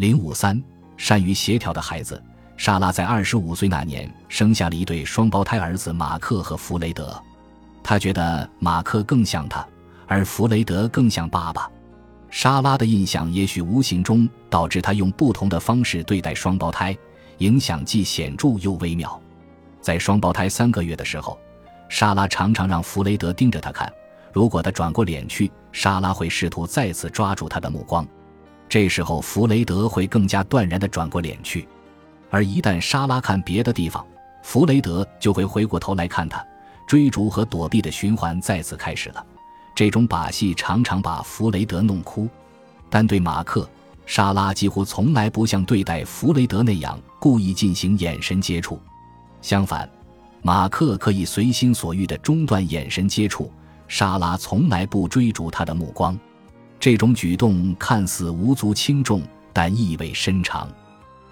零五三，善于协调的孩子。莎拉在二十五岁那年生下了一对双胞胎儿子马克和弗雷德。她觉得马克更像她，而弗雷德更像爸爸。莎拉的印象也许无形中导致她用不同的方式对待双胞胎，影响既显著又微妙。在双胞胎三个月的时候，莎拉常常让弗雷德盯着她看，如果他转过脸去，莎拉会试图再次抓住他的目光，这时候弗雷德会更加断然地转过脸去。而一旦莎拉看别的地方，弗雷德就会回过头来看他，追逐和躲避的循环再次开始了。这种把戏常常把弗雷德弄哭，但对马克，莎拉几乎从来不像对待弗雷德那样故意进行眼神接触。相反，马克可以随心所欲地中断眼神接触，莎拉从来不追逐他的目光。这种举动看似无足轻重，但意味深长。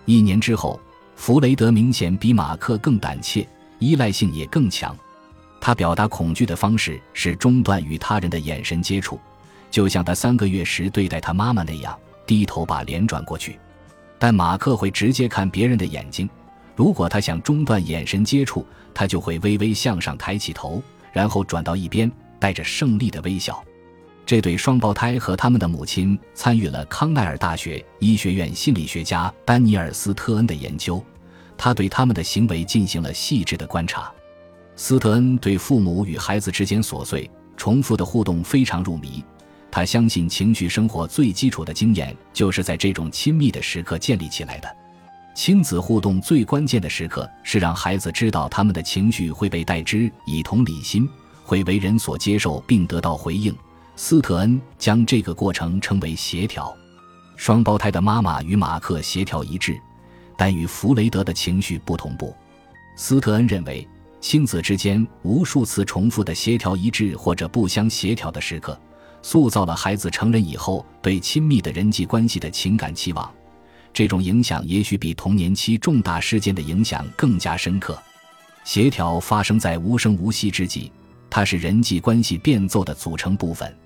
一年之后。弗雷德明显比马克更胆怯，依赖性也更强。他表达恐惧的方式是中断与他人的眼神接触，就像他三个月时对待他妈妈那样，低头把脸转过去。但马克会直接看别人的眼睛。如果他想中断眼神接触，他就会微微向上抬起头，然后转到一边，带着胜利的微笑。这对双胞胎和他们的母亲参与了康奈尔大学医学院心理学家丹尼尔·斯特恩的研究，他对他们的行为进行了细致的观察。斯特恩对父母与孩子之间琐碎、重复的互动非常入迷，他相信情绪生活最基础的经验就是在这种亲密的时刻建立起来的。亲子互动最关键的时刻是让孩子知道他们的情绪会被代之以同理心，会为人所接受并得到回应。斯特恩将这个过程称为协调。双胞胎的妈妈与马克协调一致，但与弗雷德的情绪不同步。斯特恩认为，亲子之间无数次重复的协调一致或者不相协调的时刻，塑造了孩子成人以后对亲密的人际关系的情感期望。这种影响也许比童年期重大事件的影响更加深刻。协调发生在无声无息之际，它是人际关系变奏的组成部分。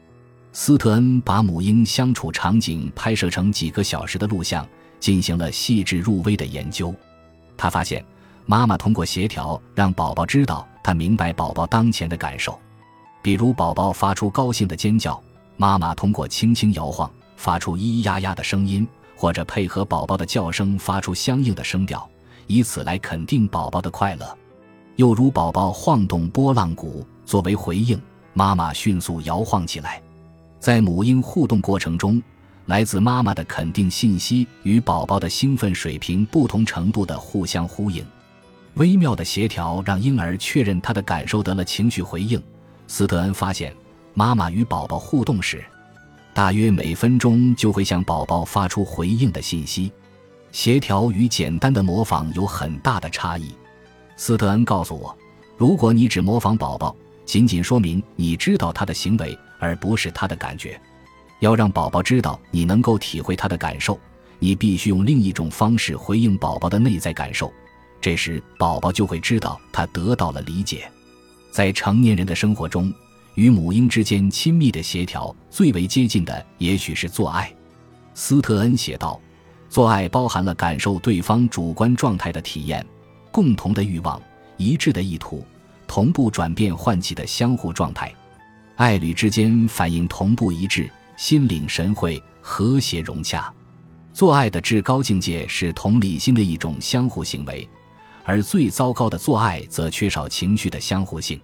斯特恩把母婴相处场景拍摄成几个小时的录像，进行了细致入微的研究。他发现，妈妈通过协调让宝宝知道他明白宝宝当前的感受，比如宝宝发出高兴的尖叫，妈妈通过轻轻摇晃发出咿咿呀呀的声音，或者配合宝宝的叫声发出相应的声调，以此来肯定宝宝的快乐。又如宝宝晃动波浪鼓作为回应，妈妈迅速摇晃起来。在母婴互动过程中，来自妈妈的肯定信息与宝宝的兴奋水平不同程度的互相呼应，微妙的协调让婴儿确认他的感受得了情绪回应。斯特恩发现，妈妈与宝宝互动时，大约每分钟就会向宝宝发出回应的信息。协调与简单的模仿有很大的差异。斯特恩告诉我，如果你只模仿宝宝，仅仅说明你知道他的行为。而不是他的感觉，要让宝宝知道你能够体会他的感受，你必须用另一种方式回应宝宝的内在感受，这时宝宝就会知道他得到了理解。在成年人的生活中，与母婴之间亲密的协调最为接近的，也许是做爱。斯特恩写道：“做爱包含了感受对方主观状态的体验，共同的欲望，一致的意图，同步转变唤起的相互状态。”爱侣之间反应同步一致，心领神会，和谐融洽。做爱的至高境界是同理心的一种相互行为，而最糟糕的做爱则缺少情绪的相互性。